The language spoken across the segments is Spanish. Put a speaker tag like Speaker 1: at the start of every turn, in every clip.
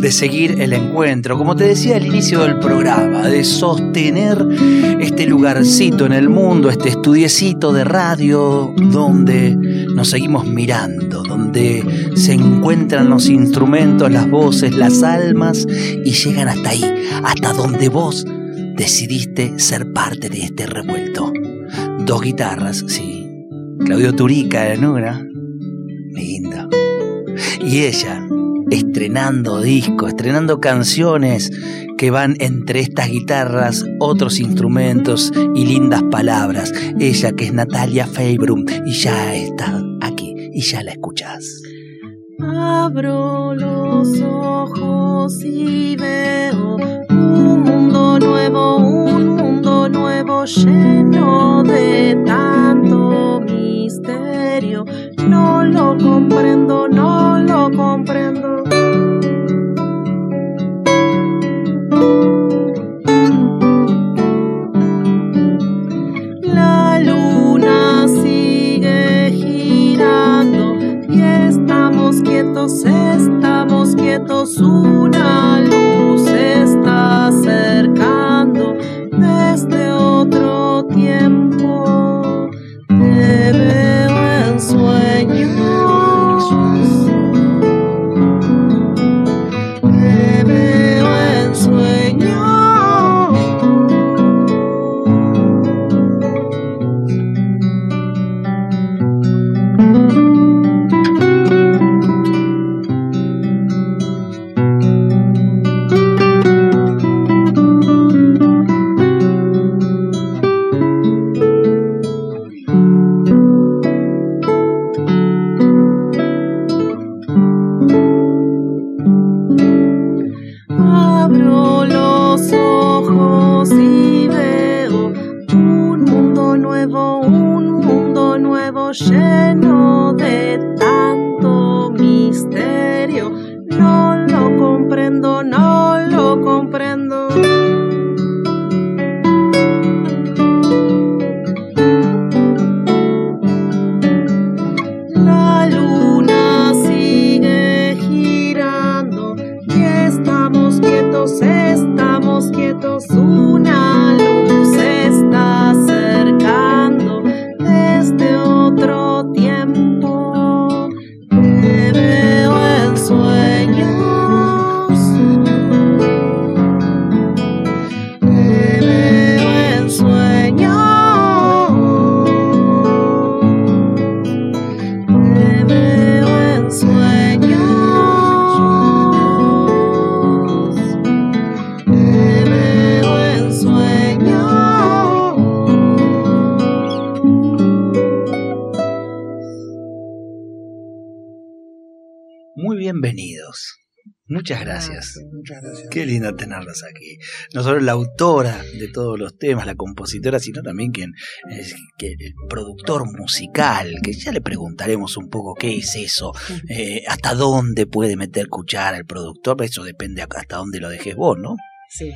Speaker 1: de seguir el encuentro, como te decía al inicio del programa, de sostener este lugarcito en el mundo, este estudiecito de radio donde nos seguimos mirando, donde se encuentran los instrumentos, las voces, las almas y llegan hasta ahí, hasta donde vos decidiste ser parte de este revuelto. Dos guitarras, sí. Claudio Turica en una, lindo. Y ella, estrenando discos, estrenando canciones que van entre estas guitarras, otros instrumentos y lindas palabras. Ella que es Natalia Feibrum y ya está aquí y ya la escuchás.
Speaker 2: Abro los ojos y veo un mundo nuevo, un mundo nuevo lleno de tanto misterio. No lo comprendo, nuevo
Speaker 1: lindo tenerlos aquí. No solo la autora de todos los temas, la compositora, sino también quien es que el productor musical, que ya le preguntaremos un poco qué es eso, eh, hasta dónde puede meter cuchara el productor, eso depende hasta dónde lo dejes vos, ¿no?
Speaker 3: Sí.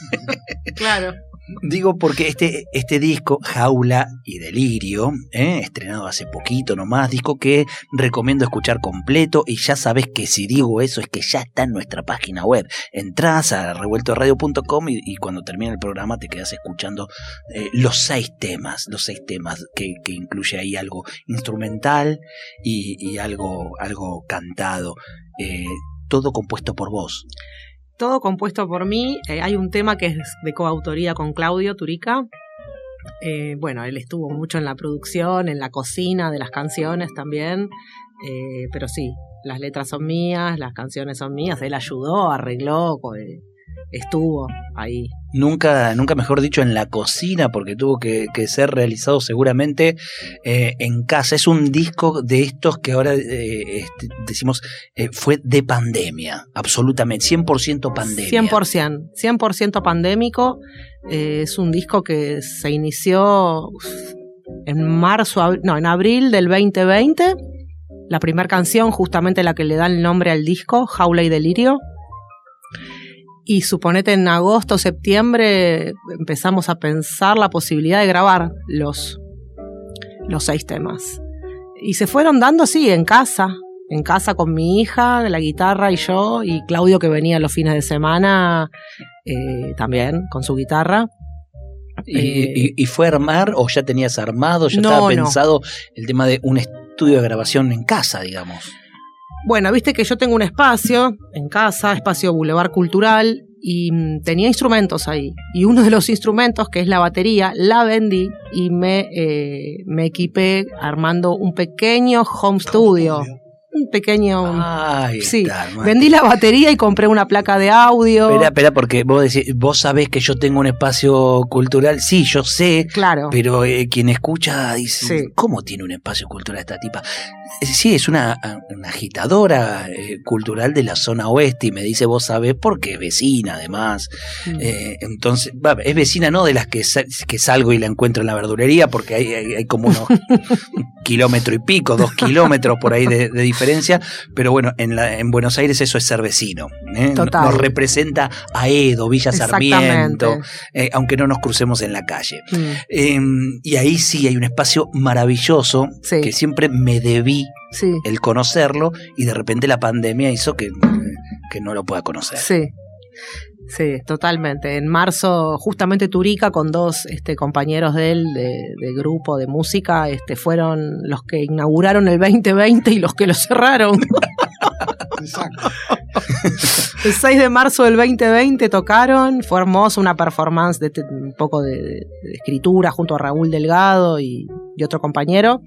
Speaker 3: claro.
Speaker 1: Digo porque este, este disco, Jaula y Delirio, ¿eh? estrenado hace poquito nomás, disco que recomiendo escuchar completo y ya sabes que si digo eso es que ya está en nuestra página web. Entrás a revueltoradio.com y, y cuando termine el programa te quedas escuchando eh, los seis temas, los seis temas que, incluye ahí algo instrumental y, y algo, algo cantado. eh, todo compuesto por vos.
Speaker 3: Todo compuesto por mí. Eh, hay un tema que es de coautoría con Claudio Turica. Eh, bueno, él estuvo mucho en la producción, en la cocina de las canciones también. Eh, pero sí, las letras son mías, las canciones son mías. Él ayudó, arregló,
Speaker 2: estuvo ahí.
Speaker 1: Nunca, nunca mejor dicho, en la cocina, porque tuvo que, que ser realizado seguramente eh, en casa. Es un disco de estos que ahora eh, este, decimos eh, fue de pandemia, absolutamente, 100% pandemia.
Speaker 2: 100%, 100% pandémico. Eh, es un disco que se inició en marzo, no, en abril del 2020. La primera canción, justamente la que le da el nombre al disco, Jaula y Delirio. Y suponete en agosto, septiembre, empezamos a pensar la posibilidad de grabar los, los seis temas. Y se fueron dando, sí, en casa, en casa con mi hija, la guitarra y yo, y Claudio que venía los fines de semana eh, también con su guitarra.
Speaker 1: ¿Y,
Speaker 2: Eh,
Speaker 1: y- y fue armar o ya tenías armado, ya
Speaker 2: No,
Speaker 1: estaba
Speaker 2: no.
Speaker 1: pensado el tema de un estudio de grabación en casa, digamos?
Speaker 2: Bueno, viste que yo tengo un espacio en casa, espacio Boulevard Cultural, y mm, tenía instrumentos ahí. Y uno de los instrumentos, que es la batería, la vendí y me, eh, me equipé armando un pequeño home studio. Un pequeño...
Speaker 1: Ay,
Speaker 2: sí,
Speaker 1: está, hermano.
Speaker 2: vendí la batería y compré una placa de audio.
Speaker 1: Espera, espera, porque vos decís, vos sabés que yo tengo un espacio cultural. Sí, yo sé,
Speaker 2: Claro.
Speaker 1: pero eh, quien escucha dice,
Speaker 2: Sí.
Speaker 1: ¿cómo tiene un espacio cultural esta tipa? Eh, Sí, es una, una agitadora eh, cultural de la zona oeste y me dice, vos sabés, porque es vecina además.
Speaker 2: Mm.
Speaker 1: Eh, entonces, va, es vecina no de las que, que salgo y la encuentro en la verdulería, porque hay, hay, hay como unos kilómetro y pico, dos kilómetros por ahí de, de diferencia, pero bueno, en, la, en Buenos Aires eso es ser vecino. ¿eh?
Speaker 2: Total.
Speaker 1: Nos representa a Edo, Villa Sarmiento, aunque no nos crucemos en la calle.
Speaker 2: Mm.
Speaker 1: Eh, y ahí sí hay un espacio maravilloso
Speaker 2: Sí.
Speaker 1: que siempre me debí
Speaker 2: Sí,
Speaker 1: el conocerlo y de repente la pandemia hizo que, que no lo pueda conocer.
Speaker 2: sí. Sí, totalmente. En marzo, justamente Turica, con dos este, compañeros de él, de, de grupo de música, este, fueron los que inauguraron el 2020 y los que lo cerraron.
Speaker 4: Exacto.
Speaker 2: El 6 de marzo del 2020 tocaron, fue hermoso, una performance de, te- un poco de, de- de escritura junto a Raúl Delgado y, y otro compañero.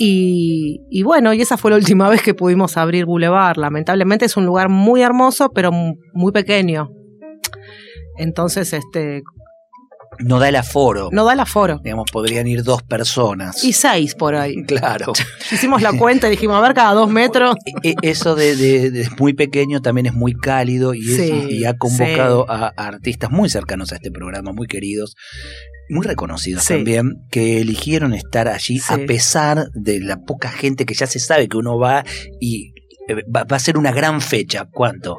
Speaker 2: Y, y bueno, y esa fue la última vez que pudimos abrir Boulevard. Lamentablemente es un lugar muy hermoso, pero mu- muy pequeño. Entonces, este,
Speaker 1: No da el aforo.
Speaker 2: no da el aforo.
Speaker 1: Digamos, podrían ir dos personas.
Speaker 2: Y seis por ahí.
Speaker 1: Claro.
Speaker 2: Hicimos la cuenta y dijimos, a ver, cada dos metros.
Speaker 1: E- Eso de, de- de muy pequeño también es muy cálido y, es-
Speaker 2: Sí,
Speaker 1: y ha convocado a, a artistas muy cercanos a este programa, muy queridos, muy reconocidos
Speaker 2: Sí.
Speaker 1: también, que eligieron estar allí
Speaker 2: Sí.
Speaker 1: a pesar de la poca gente que ya se sabe que uno va y eh, va, va a ser una gran fecha. ¿Cuánto?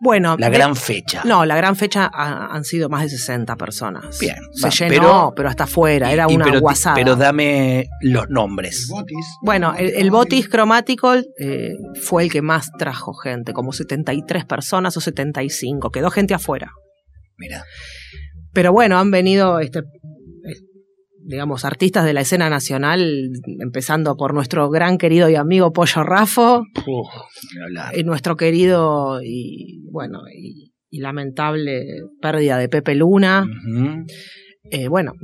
Speaker 2: Bueno,
Speaker 1: La
Speaker 2: de-
Speaker 1: gran fecha.
Speaker 2: No, la gran fecha ha- han sido más de 60 personas.
Speaker 1: Bien,
Speaker 2: Se
Speaker 1: va,
Speaker 2: llenó,
Speaker 1: pero-
Speaker 2: pero, hasta afuera, era una
Speaker 1: pero,
Speaker 2: guasada.
Speaker 1: pero dame los
Speaker 4: El
Speaker 1: nombres.
Speaker 4: botis.
Speaker 2: bueno, el, el Botis Cromático eh, fue el que más trajo gente, como 73 personas o 75, quedó gente afuera.
Speaker 1: Mira.
Speaker 2: Pero bueno, han venido, este, digamos, artistas de la escena nacional, empezando por nuestro gran querido y amigo Pollo Rafo, y nuestro querido y, bueno, y, y lamentable pérdida de Pepe Luna. Eh, bueno,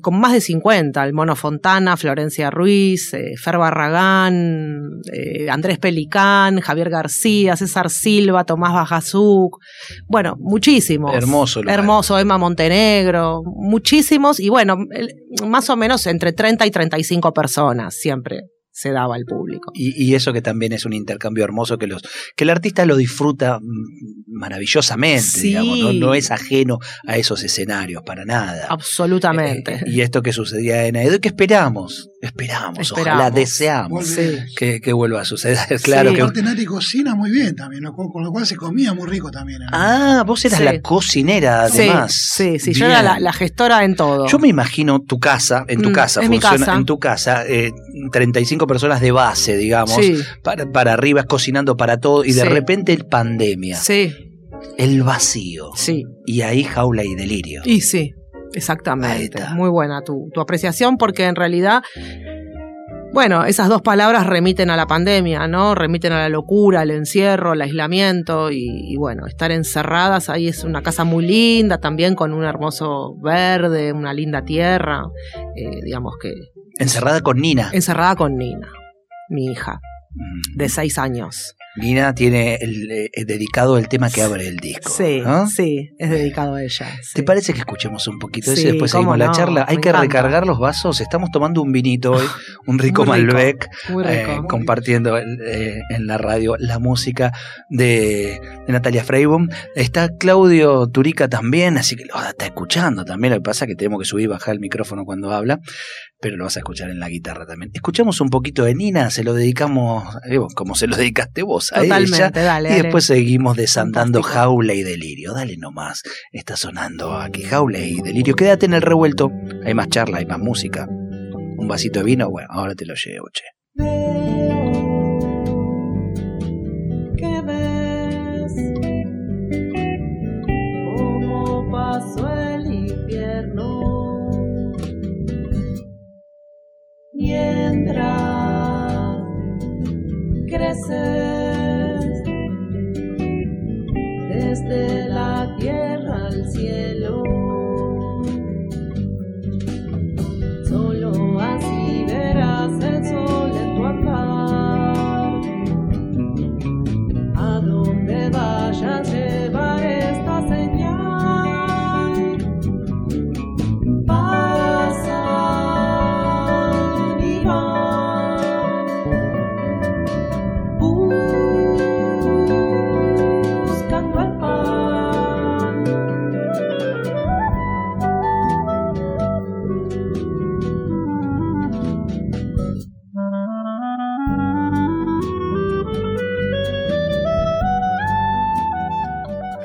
Speaker 2: con más de 50, el Mono Fontana, Florencia Ruiz, eh, Fer Barragán, eh, Andrés Pelicán, Javier García, César Silva, Tomás Bajazuk, bueno, muchísimos.
Speaker 1: Hermoso lugar.
Speaker 2: Hermoso, Emma Montenegro, muchísimos, y bueno, más o menos entre 30 y 35 personas siempre se daba al público.
Speaker 1: Y, y eso que también es un intercambio hermoso que los que el artista lo disfruta mm, maravillosamente,
Speaker 2: Sí.
Speaker 1: digamos, ¿no? no es ajeno a esos escenarios para nada.
Speaker 2: Absolutamente.
Speaker 1: Eh, y esto que sucedía en Aedo, que esperamos, esperamos, ojalá,
Speaker 2: Esperamos.
Speaker 1: deseamos
Speaker 2: sí.
Speaker 1: que, que vuelva a suceder. Claro
Speaker 2: Sí.
Speaker 1: que.
Speaker 4: Aparte Nati cocina muy bien también, ¿no? con con lo cual se comía muy rico también. ¿no?
Speaker 1: Ah, vos eras
Speaker 2: Sí.
Speaker 1: la cocinera, además.
Speaker 2: sí, sí, yo era
Speaker 1: Bien.
Speaker 2: la, la gestora en todo.
Speaker 1: Yo me imagino tu casa, en tu
Speaker 2: Mm,
Speaker 1: casa,
Speaker 2: es mi
Speaker 1: funciona,
Speaker 2: casa.
Speaker 1: en tu casa, eh, 35 personas de base, digamos,
Speaker 2: Sí,
Speaker 1: para, para arriba cocinando para todo, y de
Speaker 2: Sí.
Speaker 1: repente el pandemia,
Speaker 2: sí,
Speaker 1: el vacío,
Speaker 2: sí.
Speaker 1: y ahí jaula y delirio.
Speaker 2: Y sí, exactamente. Muy buena tu, tu apreciación porque en realidad, bueno, esas dos palabras remiten a la pandemia, ¿no? Remiten a la locura, al encierro, al aislamiento y, y bueno, estar encerradas ahí es una casa muy linda también con un hermoso verde, una linda tierra, eh, digamos que
Speaker 1: Encerrada con Nina.
Speaker 2: encerrada con Nina, mi hija.
Speaker 1: Mm.
Speaker 5: de seis años.
Speaker 1: Nina tiene el, eh, dedicado el tema que abre el disco.
Speaker 5: Sí,
Speaker 1: ¿no?
Speaker 5: sí, es dedicado a ella.
Speaker 1: ¿Te parece que escuchemos un poquito de eso y después seguimos la charla? Hay que
Speaker 5: encanta.
Speaker 1: recargar los vasos. Estamos tomando un vinito hoy, un rico
Speaker 5: Muy rico,
Speaker 1: Malbec,
Speaker 5: Muy
Speaker 1: eh,
Speaker 5: rico.
Speaker 1: compartiendo eh, en la radio la música de, de Natalia Freibum. Está Claudio Turica también, así que lo estar escuchando también. Lo que pasa es que tenemos que subir y bajar el micrófono cuando habla, pero lo vas a escuchar en la guitarra también. Escuchamos un poquito de Nina, se lo dedicamos, eh, como se lo dedicaste vos a
Speaker 5: Totalmente,
Speaker 1: ella.
Speaker 5: dale,
Speaker 1: Y
Speaker 5: dale.
Speaker 1: después seguimos desandando
Speaker 5: Fantástico.
Speaker 1: jaula y delirio. Dale nomás. Está sonando aquí jaula y delirio. Quédate en el revuelto. Hay más charla, hay más música. Un vasito de vino, bueno, ahora te lo llevo, che.
Speaker 2: Mientras creces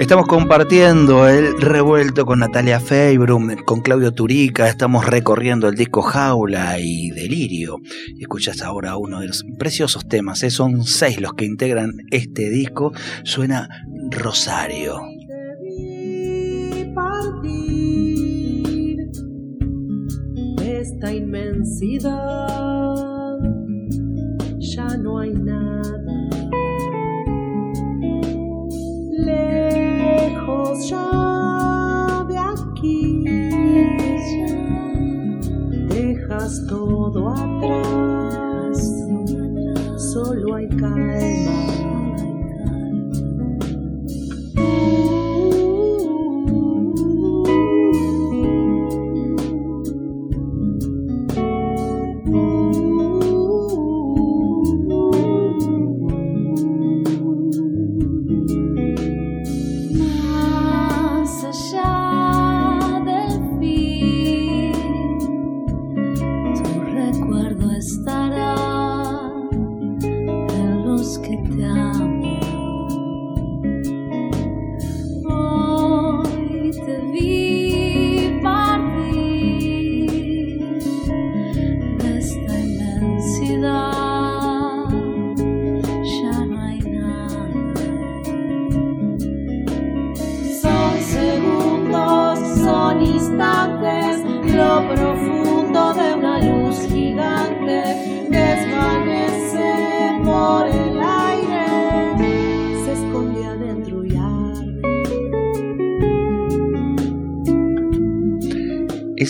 Speaker 1: Estamos compartiendo el revuelto con Natalia Feibrum, con Claudio Turica, estamos recorriendo el disco Jaula y Delirio. Escuchas ahora uno de los preciosos temas, ¿eh? son seis los que integran este disco, suena Rosario.
Speaker 2: Esta inmensidad, ya no hay nada. De aquí, dejas todo atrás, solo hay calma.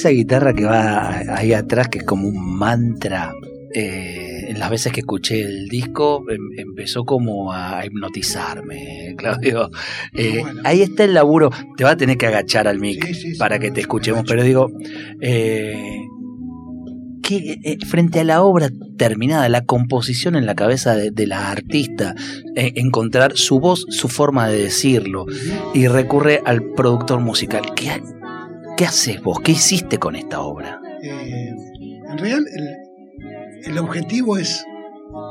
Speaker 1: Esa guitarra que va ahí atrás, que es como un mantra, eh, en las veces que escuché el disco, em- empezó como a hipnotizarme, Claudio. Eh,
Speaker 4: Bueno.
Speaker 1: Ahí está el laburo, te va a tener que agachar al mic
Speaker 4: Sí, sí, sí,
Speaker 1: para que te escuchemos, pero digo, eh, que, frente a la obra terminada, la composición en la cabeza de, de la artista, encontrar su voz, su forma de decirlo, y recurre al productor musical. ¿Qué, qué haces vos? ¿Qué hiciste con esta obra?
Speaker 4: Eh, en realidad, el, el objetivo es,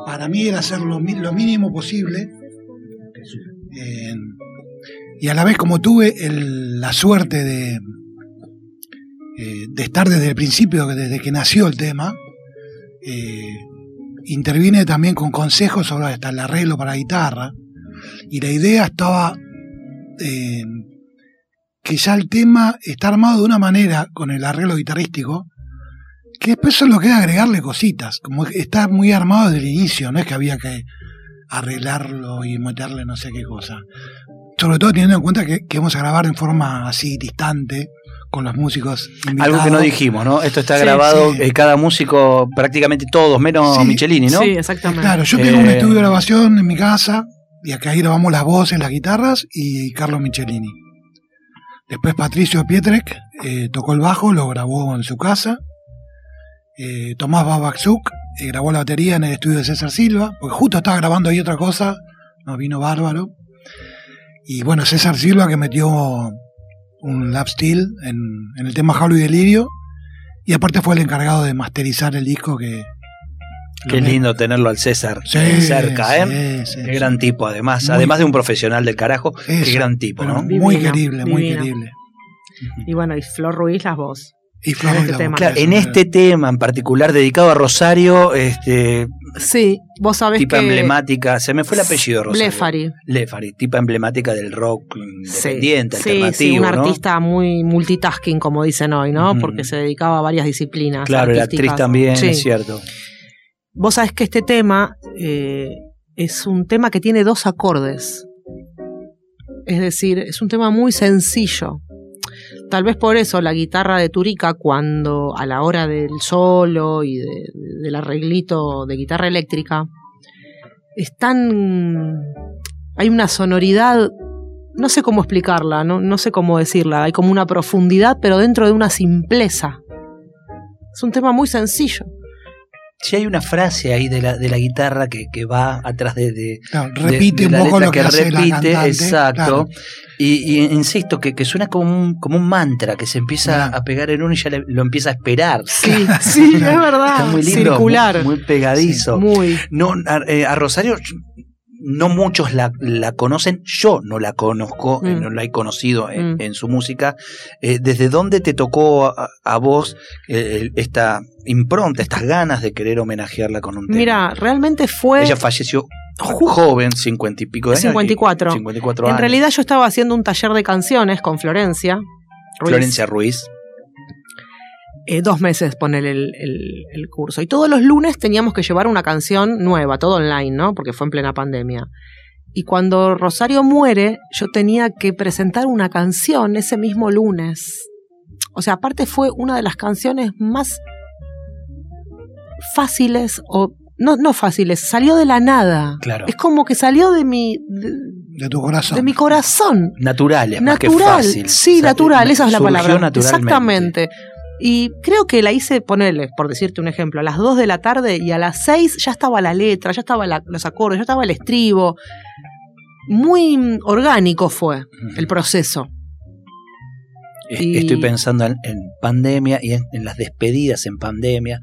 Speaker 4: para mí, era hacer lo, mínimo posible. Y a la vez, como tuve la suerte de, eh, de estar desde el principio, desde que nació el tema, eh, intervine también con consejos sobre hasta el arreglo para guitarra. Y la idea estaba que ya el tema está armado de una manera con el arreglo guitarrístico que después solo queda agregarle cositas. Como está muy armado desde el inicio, no es que había que arreglarlo y meterle no sé qué cosa. Sobre todo teniendo en cuenta que, que vamos a grabar en forma así distante con los músicos invitados.
Speaker 1: Algo que no dijimos, ¿no? Esto está
Speaker 2: Sí,
Speaker 1: grabado,
Speaker 4: sí.
Speaker 1: eh, cada músico, prácticamente todos, menos
Speaker 4: Sí.
Speaker 1: Michelini, ¿no?
Speaker 2: Sí, exactamente.
Speaker 4: Claro, yo tengo un
Speaker 1: Eh,
Speaker 4: estudio de grabación en mi casa y acá ahí grabamos las voces, las guitarras y Carlos Michelini. Después Patricio Pietrek eh, tocó el bajo, lo grabó en su casa. Eh, Tomás Babaczuk eh, grabó la batería en el estudio de César Silva, porque justo estaba grabando ahí otra cosa, nos vino bárbaro. Y bueno, César Silva que metió un lap steel en, el tema Jalo y Delirio. Y aparte fue el encargado de masterizar el disco que...
Speaker 1: Qué lindo tenerlo al César
Speaker 4: Sí,
Speaker 1: cerca, ¿eh?
Speaker 4: sí, sí,
Speaker 1: Qué
Speaker 4: sí.
Speaker 1: gran tipo, además.
Speaker 4: Muy-
Speaker 1: además de un profesional del carajo, qué
Speaker 4: Eso,
Speaker 1: gran tipo, ¿no?
Speaker 4: Muy
Speaker 2: Divino,
Speaker 4: querible, muy querible.
Speaker 2: Y bueno, y Flor Ruiz, las voz.
Speaker 4: Y Flor
Speaker 2: En
Speaker 4: y
Speaker 2: este
Speaker 4: la
Speaker 1: Claro, en este tema en particular dedicado a Rosario, este,
Speaker 2: Sí, vos sabés
Speaker 1: tipa
Speaker 2: que...
Speaker 1: emblemática, se me fue el apellido de Rosario.
Speaker 2: Blefari.
Speaker 1: Lefari, tipa emblemática del rock independiente,
Speaker 2: sí,
Speaker 1: alternativo,
Speaker 2: sí, un
Speaker 1: ¿no?
Speaker 2: artista muy multitasking, como dicen hoy, ¿no? Porque se dedicaba a varias disciplinas.
Speaker 1: Claro, era actriz también,
Speaker 2: Sí.
Speaker 1: es cierto.
Speaker 2: Vos sabés que este tema eh, es un tema que tiene dos acordes. Es decir, es un tema muy sencillo. Tal vez por eso la guitarra de Turica, cuando a la hora del solo y de- del arreglito de guitarra eléctrica, es tan. Hay una sonoridad. No sé cómo explicarla, no, no sé cómo decirla. Hay como una profundidad, pero dentro de una simpleza. Es un tema muy sencillo.
Speaker 1: Sí, hay una frase ahí de la, de la guitarra que, que va atrás de, de-
Speaker 4: Claro, repite
Speaker 1: de
Speaker 4: un
Speaker 1: la
Speaker 4: poco
Speaker 1: letra
Speaker 4: lo que, hace la
Speaker 1: repite,
Speaker 4: cantante.
Speaker 1: exacto.
Speaker 4: claro.
Speaker 1: Y, y insisto, que, que suena como un, como un mantra que se empieza
Speaker 4: Claro.
Speaker 1: a pegar en uno y ya le- lo empieza a esperar.
Speaker 2: Sí, sí, es verdad.
Speaker 1: Está muy lindo,
Speaker 2: Circular.
Speaker 1: muy, muy pegadizo.
Speaker 2: Muy.
Speaker 1: No, a, eh, a Rosario no muchos la, la conocen, yo no la conozco, eh,
Speaker 2: Mm.
Speaker 1: no la he conocido en,
Speaker 2: Mm.
Speaker 1: en su música. Eh, ¿Desde dónde te tocó a, a vos eh, esta impronta, estas ganas de querer homenajearla con un tema?
Speaker 2: Mira, realmente fue.
Speaker 1: Ella falleció joven, cincuenta y pico de años.
Speaker 2: 54.
Speaker 1: 54
Speaker 2: en
Speaker 1: años.
Speaker 2: realidad yo estaba haciendo un taller de canciones con Florencia. Ruiz.
Speaker 1: Florencia Ruiz.
Speaker 2: Eh, dos meses poner el, el- el curso. Y todos los lunes teníamos que llevar una canción nueva, todo online, ¿no? Porque fue en plena pandemia. Y cuando Rosario muere, yo tenía que presentar una canción ese mismo lunes. O sea, aparte fue una de las canciones más fáciles o no, no fáciles, salió de la nada.
Speaker 1: Claro.
Speaker 2: Es como que salió de mi, de,
Speaker 4: De tu corazón.
Speaker 2: de mi corazón.
Speaker 1: Naturales, más que
Speaker 2: Natural,
Speaker 1: fácil.
Speaker 2: sí,
Speaker 1: O sea,
Speaker 2: natural, esa es la palabra.
Speaker 1: naturalmente.
Speaker 2: Exactamente. Y creo que la hice, ponerle, por decirte un ejemplo, a las 2 de la tarde y a las 6 ya estaba la letra, ya estaba la- los acordes, ya estaba el estribo. Muy orgánico fue el proceso. Y-
Speaker 1: Estoy pensando en, en pandemia y en, en las despedidas en pandemia.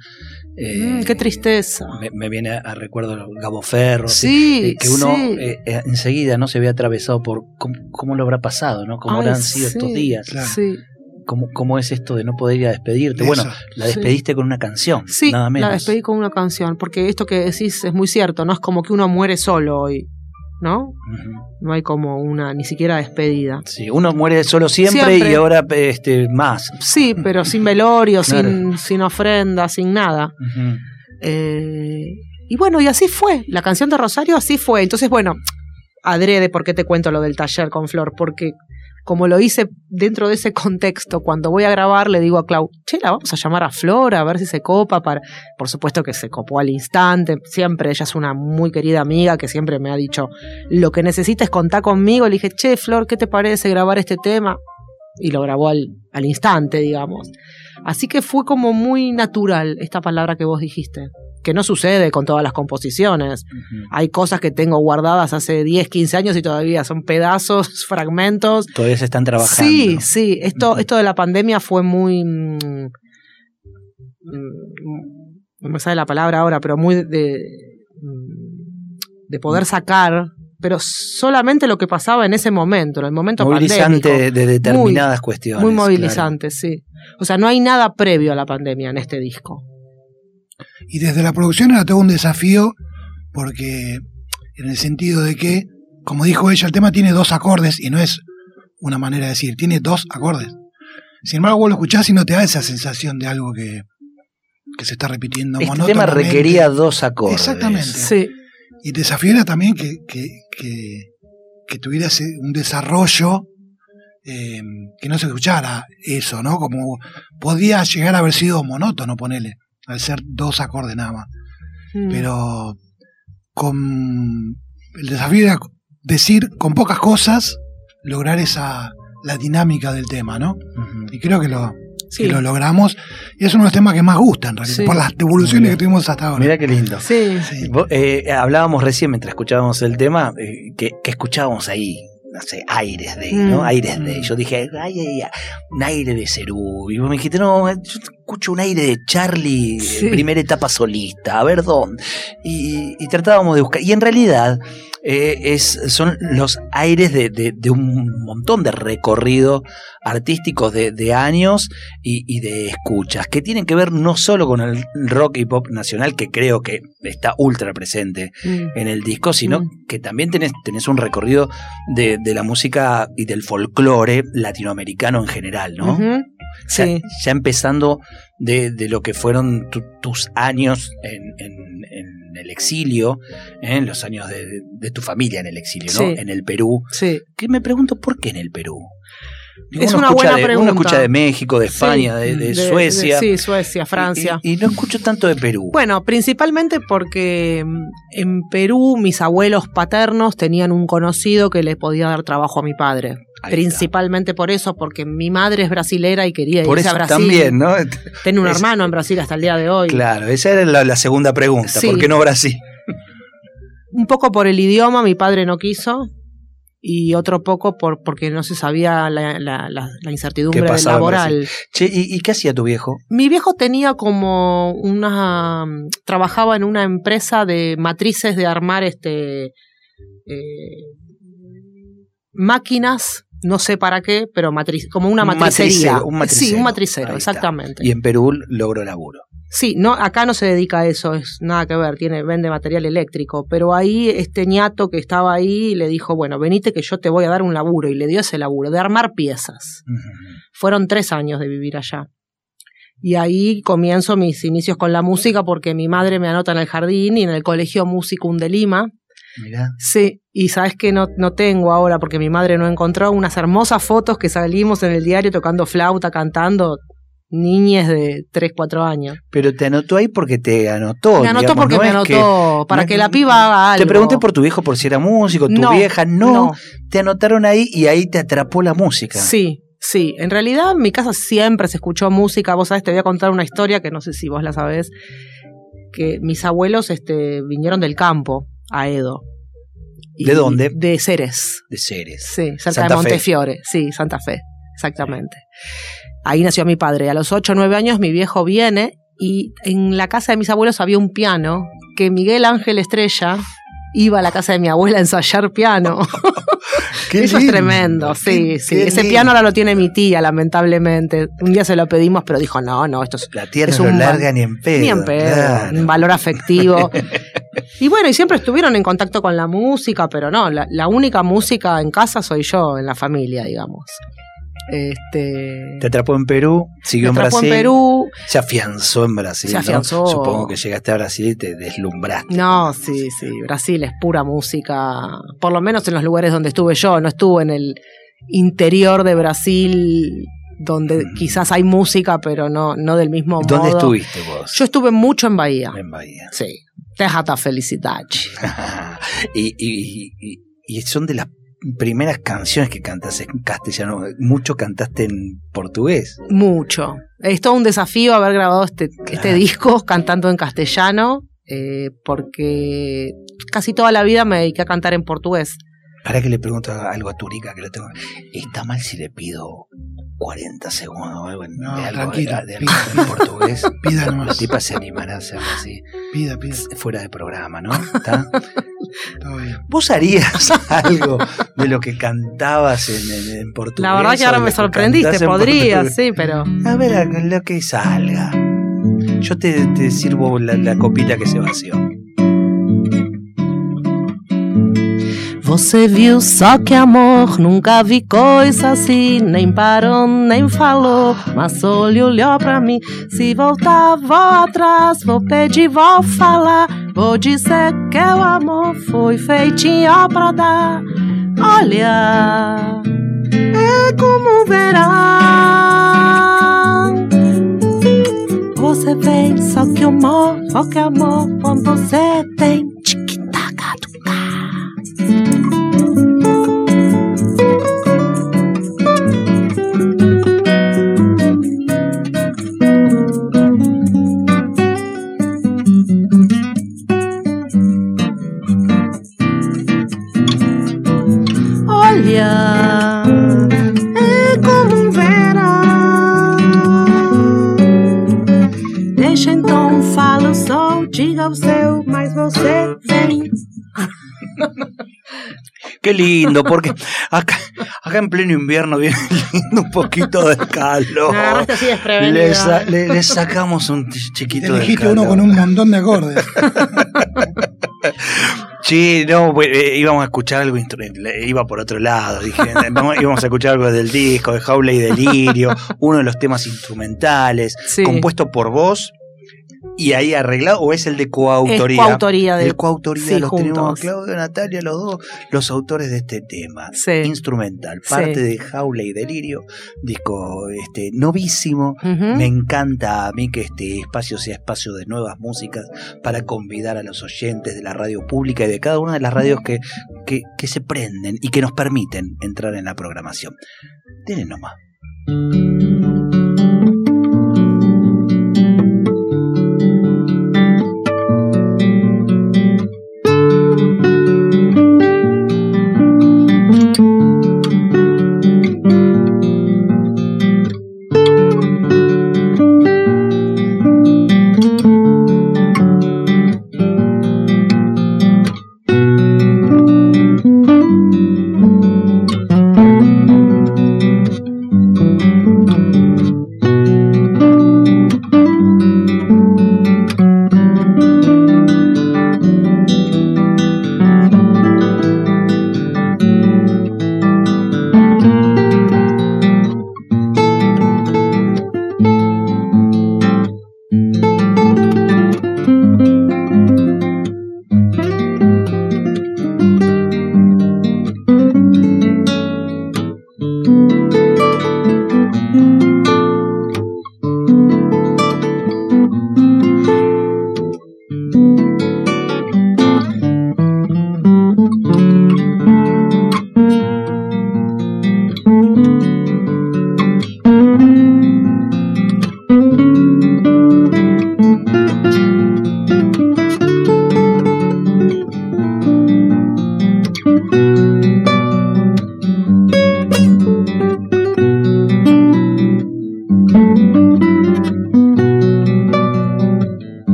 Speaker 1: Eh,
Speaker 2: Mm, qué tristeza.
Speaker 1: Me, me viene a, a recuerdo Gabo Ferro.
Speaker 2: Sí,
Speaker 1: eh, que uno
Speaker 2: sí.
Speaker 1: eh, eh, enseguida no se ve atravesado por cómo, cómo lo habrá pasado, ¿no? Cómo
Speaker 2: Ay,
Speaker 1: habrán sido
Speaker 2: sí,
Speaker 1: estos días.
Speaker 4: Claro.
Speaker 1: ¿Cómo, cómo es esto de no poder ir a despedirte? Bueno, la
Speaker 2: Sí.
Speaker 1: despediste con una canción,
Speaker 2: sí
Speaker 1: nada menos.
Speaker 2: la despedí con una canción, porque esto que decís es muy cierto, no es como que uno muere solo hoy, ¿no? No hay como una, ni siquiera despedida.
Speaker 1: Sí, uno muere solo siempre,
Speaker 2: Siempre.
Speaker 1: y ahora este, más.
Speaker 2: Sí, pero sin velorio,
Speaker 1: Claro.
Speaker 2: sin, sin ofrenda, sin nada. Eh, y bueno, y así fue. La canción de Rosario así fue. Entonces, bueno, adrede, ¿por qué te cuento lo del taller con Flor? Porque como lo hice dentro de ese contexto, cuando voy a grabar le digo a Clau, che, la vamos a llamar a Flor a ver si se copa. Para... Por supuesto que se copó al instante. Siempre, ella es una muy querida amiga que siempre me ha dicho, lo que necesites contar conmigo. Le dije, che, Flor, ¿qué te parece grabar este tema? Y lo grabó al, al instante, digamos. Así que fue como muy natural esta palabra que vos dijiste, que no sucede con todas las composiciones. Hay cosas que tengo guardadas hace 10, 15 años y todavía son pedazos, fragmentos.
Speaker 1: Todavía se están trabajando.
Speaker 2: Sí, sí, esto, esto de la pandemia fue muy... mm, mm, no me sale la palabra ahora, pero muy de, mm, de poder sacar, pero solamente lo que pasaba en ese momento, en el momento
Speaker 1: Movilizante
Speaker 2: pandémico.
Speaker 1: de determinadas cuestiones.
Speaker 2: Muy
Speaker 1: claro.
Speaker 2: movilizante, sí. O sea, no hay nada previo a la pandemia en este disco.
Speaker 4: Y desde la producción era todo un desafío porque en el sentido de que como dijo ella, el tema tiene dos acordes y no es una manera de decir, tiene dos acordes. Sin embargo, vos lo escuchás y no te da esa sensación de algo que, que se está repitiendo
Speaker 1: Este tema requería dos acordes.
Speaker 4: Exactamente.
Speaker 2: Sí.
Speaker 4: Y te desafiara también que, que, que, que tuviera ese- un desarrollo eh, que no se escuchara eso, ¿no? Como podía llegar a haber sido monótono, ponele, al ser dos acordes nada más.
Speaker 2: Mm.
Speaker 4: Pero con el desafío era decir con pocas cosas, lograr esa la dinámica del tema, ¿no? Y creo que lo,
Speaker 2: Sí.
Speaker 4: que lo logramos. Y es uno de los temas que más gustan, en realidad,
Speaker 2: Sí.
Speaker 4: por las devoluciones que tuvimos hasta ahora.
Speaker 1: Mirá qué lindo.
Speaker 2: Sí.
Speaker 4: Sí.
Speaker 1: Vos, eh, hablábamos recién mientras escuchábamos el tema, eh, que, que escuchábamos ahí, no sé, aires de, ¿no?
Speaker 2: Mm.
Speaker 1: Aires de. Yo dije, ay, ay, ay, un aire de Cerú. Y vos me dijiste, no, yo escucho un aire de Charlie,
Speaker 2: Sí.
Speaker 1: primera etapa solista, a ver dónde. Y, y tratábamos de buscar. Y en realidad eh, es, son los aires de, de- de un montón de recorrido artísticos de, de años y, y de escuchas, que tienen que ver no solo con el rock y pop nacional, que creo que está ultra presente
Speaker 2: Mm.
Speaker 1: en el disco, sino
Speaker 2: Mm.
Speaker 1: que también tenés, tenés un recorrido de, de la música y del folclore latinoamericano en general, ¿no?
Speaker 2: Sí.
Speaker 1: ya empezando de, de lo que fueron tu- tus años en, en- en el exilio, ¿eh? en los años de, de tu familia en el exilio, ¿no?
Speaker 2: Sí.
Speaker 1: En el Perú.
Speaker 2: Sí.
Speaker 1: Que me pregunto por qué en el Perú.
Speaker 2: Es una buena
Speaker 1: de-
Speaker 2: pregunta.
Speaker 1: Uno escucha de México, de España,
Speaker 2: Sí,
Speaker 1: de, de Suecia.
Speaker 2: sí, Suecia, Francia.
Speaker 1: Y, y no escucho tanto de Perú.
Speaker 2: Bueno, principalmente porque mm, en Perú mis abuelos paternos tenían un conocido que le podía dar trabajo a mi padre.
Speaker 1: Ahí
Speaker 2: Principalmente por eso, porque mi madre es brasilera y quería
Speaker 1: por
Speaker 2: irse
Speaker 1: eso
Speaker 2: a Brasil.
Speaker 1: también, ¿no?
Speaker 2: Tiene un
Speaker 1: es-
Speaker 2: hermano en Brasil hasta el día de hoy.
Speaker 1: Claro, esa era la, la segunda pregunta.
Speaker 2: Sí.
Speaker 1: ¿Por qué no Brasil?
Speaker 2: Un poco por el idioma, mi padre no quiso. Y otro poco por porque no se sabía la, la- la- la incertidumbre
Speaker 1: ¿Qué pasaba en
Speaker 2: laboral.
Speaker 1: Che, ¿y, y qué hacía tu viejo?
Speaker 2: Mi viejo tenía como una. Trabajaba en una empresa de matrices de armar este. eh, máquinas, no sé para qué, pero matriz, como una
Speaker 1: Un
Speaker 2: matricería.
Speaker 1: matricero, un matricero.
Speaker 2: Sí, un matricero, exactamente.
Speaker 1: Y en Perú logró laburo.
Speaker 2: Sí, no, acá no se dedica a eso, es nada que ver, tiene, vende material eléctrico, pero ahí este ñato que estaba ahí le dijo, bueno, venite que yo te voy a dar un laburo, y le dio ese laburo, de armar piezas. Fueron tres años de vivir allá. Y ahí comienzo mis inicios con la música porque mi madre me anota en el jardín y en el Colegio Musicum de Lima.
Speaker 1: Mirá.
Speaker 2: Sí, y sabes que no, no tengo ahora porque mi madre no encontró unas hermosas fotos que salimos en el diario tocando flauta, cantando, niñes de 3, 4 años.
Speaker 1: Pero te anotó ahí porque te anotó.
Speaker 2: Me anotó
Speaker 1: digamos,
Speaker 2: porque
Speaker 1: no
Speaker 2: me
Speaker 1: que-
Speaker 2: anotó, para
Speaker 1: no-
Speaker 2: que la piba haga algo.
Speaker 1: Te pregunté por tu viejo por si era músico, tu
Speaker 2: No,
Speaker 1: vieja, no,
Speaker 2: no.
Speaker 1: Te anotaron ahí y ahí te atrapó la música.
Speaker 2: Sí, sí. En realidad en mi casa siempre se escuchó música. Vos sabés, te voy a contar una historia que no sé si vos la sabés. Que mis abuelos este, vinieron del campo a Edo.
Speaker 1: ¿De dónde?
Speaker 2: De Ceres.
Speaker 1: De seres.
Speaker 2: Sí, cerca
Speaker 1: Santa
Speaker 2: de
Speaker 1: Fe.
Speaker 2: Montefiore. Sí, Santa Fe. Exactamente. Ahí nació mi padre. A los 8 o 9 años mi viejo viene y en la casa de mis abuelos había un piano que Miguel Ángel Estrella iba a la casa de mi abuela a ensayar piano.
Speaker 1: Qué
Speaker 2: Eso es tremendo, sí,
Speaker 1: qué-
Speaker 2: sí.
Speaker 1: qué
Speaker 2: Ese
Speaker 1: lindo.
Speaker 2: piano ahora lo tiene mi tía, lamentablemente. Un día se lo pedimos, pero dijo, no, no, esto es
Speaker 1: La tierra
Speaker 2: Es
Speaker 1: no lo
Speaker 2: un
Speaker 1: larga ni en pedo.
Speaker 2: ni en pedo,
Speaker 1: claro.
Speaker 2: un valor afectivo. y bueno, y siempre estuvieron en contacto con la música, pero no, la, la única música en casa soy yo, en la familia, digamos. Este,
Speaker 1: Te atrapó en Perú, siguió en Brasil.
Speaker 2: en Perú.
Speaker 1: Se afianzó en Brasil.
Speaker 2: Se
Speaker 1: ¿no?
Speaker 2: afianzó.
Speaker 1: Supongo que llegaste a Brasil y te deslumbraste.
Speaker 2: No, sí, sí, Brasil es pura música, por lo menos en los lugares donde estuve yo, no estuve en el interior de Brasil donde
Speaker 1: Mm.
Speaker 2: quizás hay música, pero no, no del mismo
Speaker 1: ¿Dónde
Speaker 2: modo.
Speaker 1: estuviste vos?
Speaker 2: Yo estuve mucho en Bahía.
Speaker 1: en Bahía.
Speaker 2: Sí. Déjate felicidad.
Speaker 1: y, y- y- y son de las primeras canciones que cantas en castellano. Mucho cantaste en portugués.
Speaker 2: Mucho. Es todo un desafío haber grabado este,
Speaker 1: Claro.
Speaker 2: este disco cantando en castellano, eh, porque casi toda la vida me dediqué a cantar en portugués.
Speaker 1: Para que le pregunto algo a Turica que lo tengo. ¿Está mal si le pido 40 segundos o algo en,
Speaker 4: No,
Speaker 1: de algo,
Speaker 4: tranquilo,
Speaker 1: de- de algo
Speaker 4: pida,
Speaker 1: en portugués?
Speaker 4: Pida
Speaker 1: La
Speaker 4: nomás.
Speaker 1: tipa se animará a hacerlo así,
Speaker 4: Pida, pida.
Speaker 1: fuera de programa, ¿no? ¿Está?
Speaker 4: Bien.
Speaker 1: ¿Vos harías algo de lo que cantabas en, en- en portugués?
Speaker 2: La verdad que ahora me sorprendiste, podría, sí, pero...
Speaker 1: A ver, a lo que salga. Yo te, te sirvo la, la copita que se vació.
Speaker 2: Você viu só que amor, nunca vi coisa assim, nem parou, nem falou, mas ele olhou pra mim. Se voltar, vou atrás, vou pedir, vou falar, vou dizer que o amor foi feitinho pra dar. Olha, é como verão. Você vem, só que amor, só que amor, quando você tem sol, diga o seu, mas você vem.
Speaker 1: Qué lindo, porque acá, acá en pleno invierno viene lindo un poquito de calor.
Speaker 2: Así desprevenido.
Speaker 1: Le, sa- le- le sacamos un ch- chiquito de calor.
Speaker 4: uno con un montón de acordes.
Speaker 1: Sí, no, pues, eh, íbamos a escuchar algo, iba por otro lado, dije, íbamos a escuchar algo del disco, de Jaula y Delirio, uno de los temas instrumentales,
Speaker 2: Sí.
Speaker 1: compuesto por vos y ahí arreglado, o es el de coautoría.
Speaker 2: Es coautoría de-
Speaker 1: El coautoría,
Speaker 2: sí,
Speaker 1: los tenemos
Speaker 2: juntos.
Speaker 1: Claudio y Natalia, los dos, los autores de este tema.
Speaker 2: Sí.
Speaker 1: Instrumental,
Speaker 2: Sí.
Speaker 1: parte de Jaula y Delirio, disco este novísimo. Me encanta a mí que este espacio sea espacio de nuevas músicas para convidar a los oyentes de la radio pública y de cada una de las radios que, que, que se prenden y que nos permiten entrar en la programación. Tienen nomás.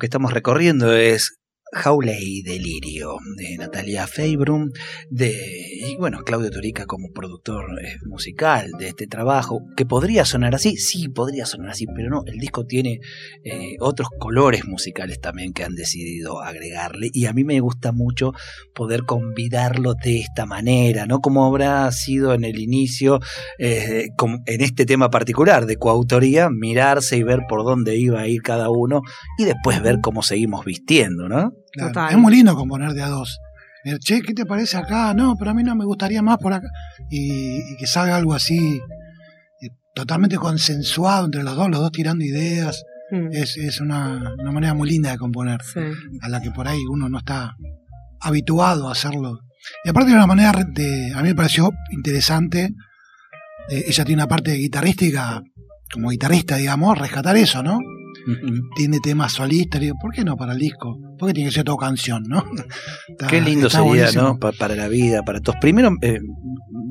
Speaker 1: que estamos recorriendo es Jaula y Delirio, de Natalia Feibrum, de, y bueno, Claudio Torica como productor eh, musical de este trabajo, que podría sonar así, sí, podría sonar así, pero no, el disco tiene eh, otros colores musicales también que han decidido agregarle, y a mí me gusta mucho poder convidarlo de esta manera, ¿no? Como habrá sido en el inicio, eh, en este tema particular de coautoría, mirarse y ver por dónde iba a ir cada uno, y después ver cómo seguimos vistiendo, ¿no?
Speaker 4: Claro. Es muy lindo componer de a dos. Eh, Che, ¿qué te parece acá? No, pero a mí no me gustaría más por acá. Y, y que salga algo así, eh, totalmente consensuado entre los dos, los dos tirando ideas.
Speaker 2: Mm,
Speaker 4: Es, es una, una manera muy linda de componer,
Speaker 2: sí.
Speaker 4: a la que por ahí uno no está habituado a hacerlo. Y aparte de una manera, de, a mí me pareció interesante, eh, ella tiene una parte guitarrística, como guitarrista, digamos, rescatar eso, ¿no? Tiene temas solistas, digo, ¿por qué no para el disco? ¿Por qué tiene que ser todo canción, no? Está-
Speaker 1: Qué lindo sería,
Speaker 4: buenísimo.
Speaker 1: ¿no? Pa- para la vida, para todos. Primero, eh,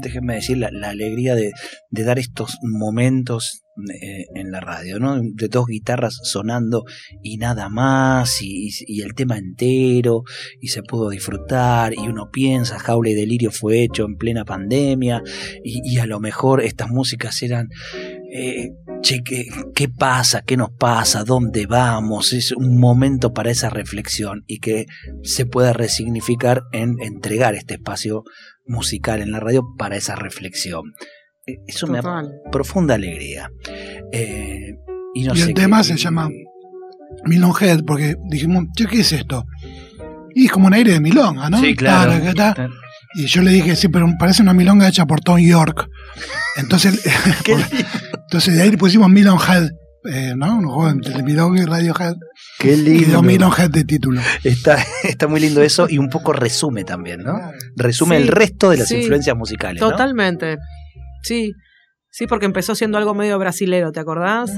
Speaker 1: déjenme decir la, la alegría de, de dar estos momentos eh, en la radio, ¿no? De dos guitarras sonando y nada más, y, y- y el tema entero, y se pudo disfrutar, y uno piensa, Jaula y Delirio fue hecho en plena pandemia, y, y a lo mejor estas músicas eran... eh, che, ¿qué, ¿qué pasa? ¿Qué nos pasa? ¿Dónde vamos? Es un momento para esa reflexión y que se pueda resignificar en entregar este espacio musical en la radio para esa reflexión. Eh, Eso me da profunda alegría. Eh, y no
Speaker 4: Y
Speaker 1: sé
Speaker 4: el
Speaker 1: qué-
Speaker 4: tema se llama Milon Head, porque dijimos, che, ¿qué es esto? Y es como un aire de milonga, ¿no?
Speaker 1: Sí, claro.
Speaker 4: Y yo le dije, sí, pero parece una milonga hecha por Tom York. Entonces,
Speaker 1: Qué
Speaker 4: entonces de ahí le pusimos Milon Head, eh, ¿no? Un juego entre milonga y Radiohead.
Speaker 1: Qué
Speaker 4: Y
Speaker 1: lindo.
Speaker 4: dio Milon Head de título.
Speaker 1: Está, está muy lindo eso y un poco resume también, ¿no? Resume
Speaker 2: Sí,
Speaker 1: el resto de las
Speaker 2: sí.
Speaker 1: influencias musicales. ¿no?
Speaker 2: Totalmente. Sí. Sí, porque empezó siendo algo medio brasilero, ¿te acordás?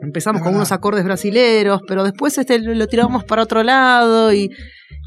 Speaker 2: Empezamos con
Speaker 4: verdad.
Speaker 2: unos acordes brasileros, pero después este lo, lo tiramos para otro lado y,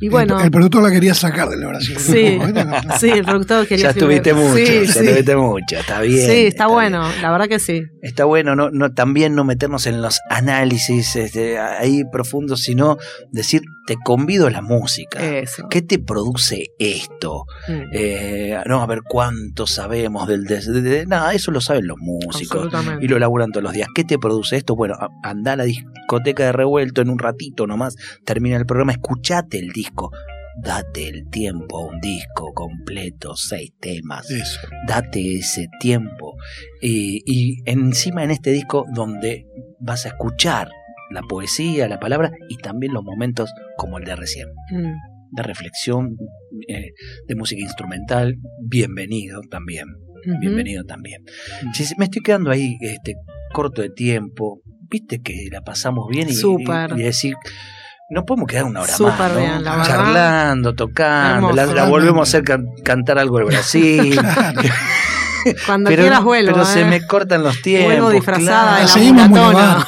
Speaker 2: y bueno.
Speaker 4: El, el productor la quería sacar del Brasil.
Speaker 2: Sí. sí, el productor quería
Speaker 1: Ya estuviste mucho,
Speaker 2: Sí,
Speaker 1: ya
Speaker 2: sí.
Speaker 1: estuviste mucho, está bien.
Speaker 2: Sí, está,
Speaker 1: bien.
Speaker 2: bueno, la verdad que sí.
Speaker 1: Está bueno no, no también no meternos en los análisis este, ahí profundos, sino decir, te convido a la música.
Speaker 2: Eso.
Speaker 1: ¿Qué te produce esto?
Speaker 2: Mm,
Speaker 1: Eh, no, a ver cuánto sabemos del... de- de- nada, eso lo saben los músicos. Y lo laburan todos los días. ¿Qué te produce esto? Bueno, anda a la discoteca de revuelto en un ratito nomás, termina el programa, escuchate el disco. Date el tiempo a un disco completo, seis temas
Speaker 4: Eso.
Speaker 1: date ese tiempo. Y, y encima en este disco donde vas a escuchar la poesía, la palabra y también los momentos como el de recién,
Speaker 2: Mm,
Speaker 1: de reflexión, eh, de música instrumental, bienvenido también, bienvenido también. Si me estoy quedando ahí este, corto de tiempo, viste que la pasamos bien y,
Speaker 2: Súper.
Speaker 1: y- y decir... No podemos quedar una hora
Speaker 2: Súper
Speaker 1: más, ¿no?
Speaker 2: bien, la verdad.
Speaker 1: charlando, tocando,
Speaker 2: Hermoso.
Speaker 1: la, la volvemos a hacer can- cantar algo del Brasil.
Speaker 2: Cuando
Speaker 1: pero
Speaker 2: quieras vuelvo.
Speaker 1: pero se
Speaker 2: ¿eh?
Speaker 1: me cortan los tiempos.
Speaker 2: Vuelvo disfrazada
Speaker 1: claro,
Speaker 2: de
Speaker 4: La seguimos muy. Vamos.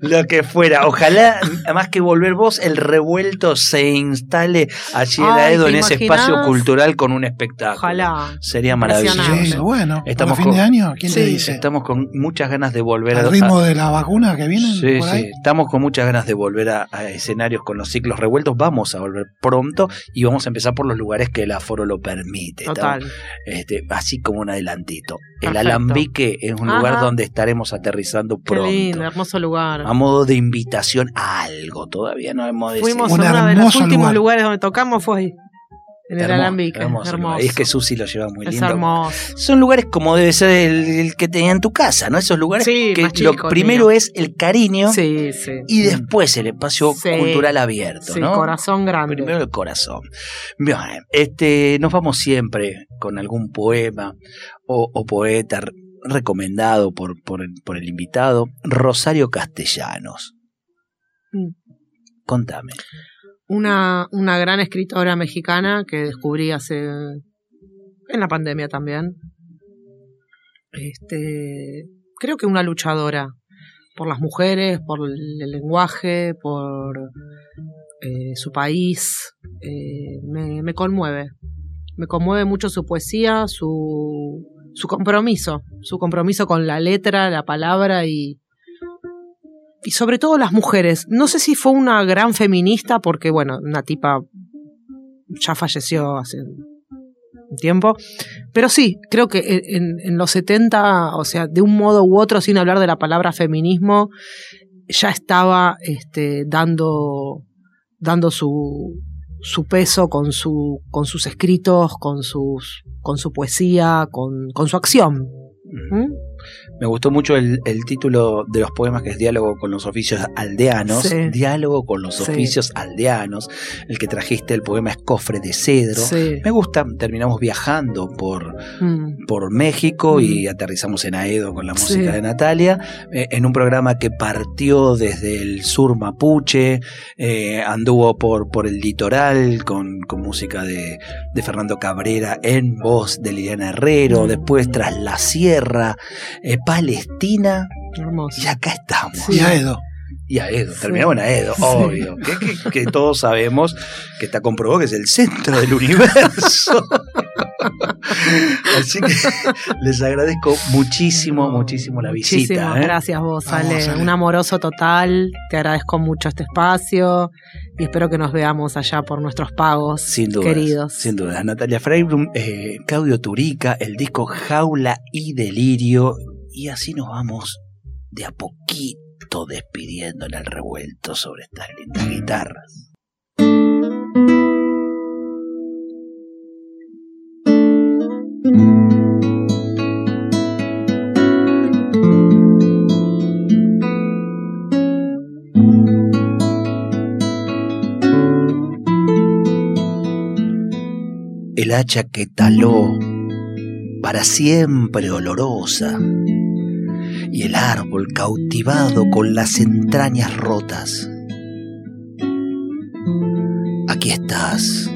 Speaker 1: Lo que fuera. Ojalá, más que volver vos, el revuelto se instale allí en la
Speaker 2: Ay,
Speaker 1: Edo
Speaker 2: ¿te
Speaker 1: en ese
Speaker 2: imaginás?
Speaker 1: espacio cultural con un espectáculo.
Speaker 2: Ojalá.
Speaker 1: Sería maravilloso.
Speaker 4: Sí, bueno.
Speaker 1: Estamos
Speaker 4: ¿Estamos fin
Speaker 1: con-
Speaker 4: de año? ¿Quién te
Speaker 2: Sí,
Speaker 4: dice?
Speaker 1: Estamos con muchas ganas de volver a
Speaker 4: ¿Al ritmo de la vacuna que vienen
Speaker 1: Sí,
Speaker 4: por
Speaker 1: sí,
Speaker 4: ahí?
Speaker 1: estamos con muchas ganas de volver a, a escenarios con los ciclos revueltos. Vamos a volver pronto y vamos a empezar por los lugares que el aforo lo permite.
Speaker 2: Total.
Speaker 1: Este, así como un adelantito. El
Speaker 2: Perfecto.
Speaker 1: Alambique es un lugar donde estaremos aterrizando
Speaker 2: Qué
Speaker 1: pronto.
Speaker 2: lindo, hermoso lugar.
Speaker 1: A modo de invitación a algo. Todavía no hemos decidido.
Speaker 2: Fuimos a uno de los últimos
Speaker 4: lugar.
Speaker 2: lugares donde tocamos fue ahí. En el Alambique.
Speaker 1: hermoso
Speaker 2: Hermoso.
Speaker 1: Y es que Susi lo lleva muy
Speaker 2: Es
Speaker 1: lindo.
Speaker 2: hermoso.
Speaker 1: Son lugares como debe ser el, el que tenía en tu casa, ¿no? Esos lugares
Speaker 2: Sí,
Speaker 1: que lo primero es el cariño
Speaker 2: Sí, sí.
Speaker 1: y después el espacio cultural abierto,
Speaker 2: Sí,
Speaker 1: ¿no?
Speaker 2: corazón grande.
Speaker 1: Primero el corazón. Bien, este, nos vamos siempre con algún poema o, o poeta recomendado por, por, el, por el invitado, Rosario Castellanos.
Speaker 2: Mm.
Speaker 1: Contame.
Speaker 2: Una, una gran escritora mexicana que descubrí hace. en la pandemia también. Este. Creo que una luchadora por las mujeres, por el lenguaje, por eh, su país. eh, me, me conmueve. Me conmueve mucho su poesía, su, su compromiso, su compromiso con la letra, la palabra y, y sobre todo las mujeres. No sé si fue una gran feminista, porque bueno, una tipa ya falleció hace un tiempo, pero sí, creo que en, en los 70, o sea, de un modo u otro, sin hablar de la palabra feminismo, ya estaba este, dando, dando su, su peso con, su, con sus escritos, con, sus, con su poesía, con, con su acción. ¿Mm?
Speaker 1: Me gustó mucho el, el título de los poemas que es Diálogo con los oficios aldeanos.
Speaker 2: Sí.
Speaker 1: Diálogo con los
Speaker 2: Sí.
Speaker 1: oficios aldeanos. El que trajiste, el poema es Cofre de Cedro.
Speaker 2: Sí.
Speaker 1: Me gusta, terminamos viajando por,
Speaker 2: Mm.
Speaker 1: por México
Speaker 2: Mm.
Speaker 1: y aterrizamos en Aedo con la música de Natalia, eh, en un programa que partió desde el sur mapuche, eh, anduvo por, por el litoral con, con música de, de Fernando Cabrera en voz de Liliana Herrero,
Speaker 2: Mm.
Speaker 1: después tras la sierra, eh, Palestina,
Speaker 2: Hermoso.
Speaker 1: y acá estamos.
Speaker 4: Y Aedo.
Speaker 1: Y Aedo,
Speaker 2: Sí.
Speaker 1: terminamos en Aedo,
Speaker 2: Sí.
Speaker 1: obvio. Que, que- que todos sabemos que está comprobado que es el centro del universo. Así que les agradezco muchísimo, muchísimo la visita.
Speaker 2: Muchísimas
Speaker 1: ¿eh?
Speaker 2: gracias vos,
Speaker 4: Vamos,
Speaker 2: Ale. Un amoroso total. Te agradezco mucho este espacio y espero que nos veamos allá por nuestros pagos
Speaker 1: Sin duda.
Speaker 2: queridos.
Speaker 1: Sin duda. Natalia Freiblum, eh, Claudio Turica, el disco Jaula y Delirio. Y así nos vamos de a poquito despidiendo en el revuelto sobre estas lindas guitarras. el hacha que taló para siempre olorosa, y el árbol cautivado con las entrañas rotas. Aquí estás,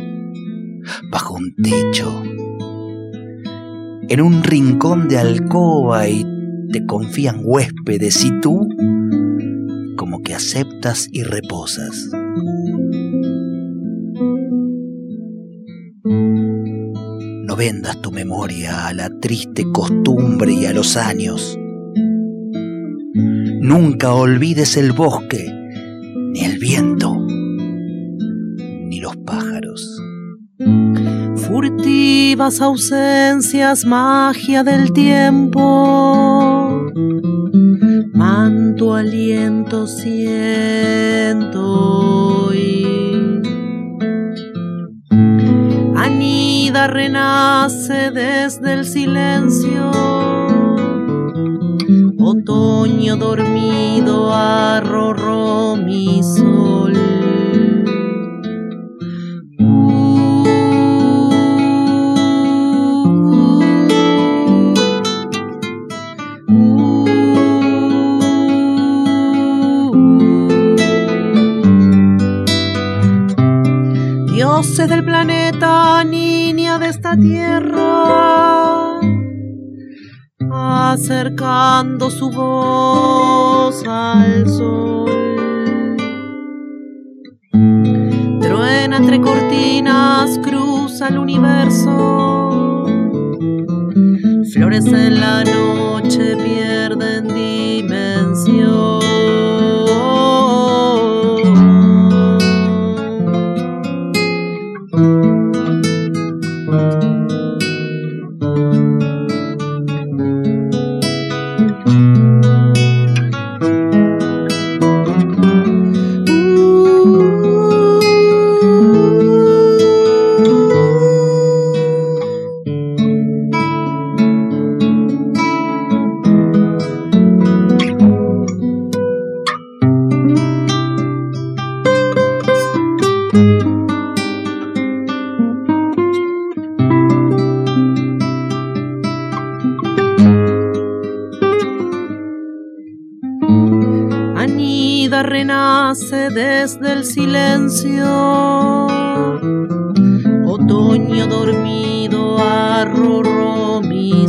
Speaker 1: bajo un techo, en un rincón de alcoba y te confían huéspedes y tú como que aceptas y reposas. No vendas tu memoria a la triste costumbre y a los años. Nunca olvides el bosque, ni el viento, ni los pájaros.
Speaker 2: Furtivas ausencias, magia del tiempo. Manto aliento siento y anida renace desde el silencio. Otoño dormido arrorró mi sol. Dioses del planeta, niña de esta tierra, acercando su voz al sol. Truena entre cortinas, cruza el universo. Flores en la noche Renace desde el silencio. Otoño dormido arrorró mi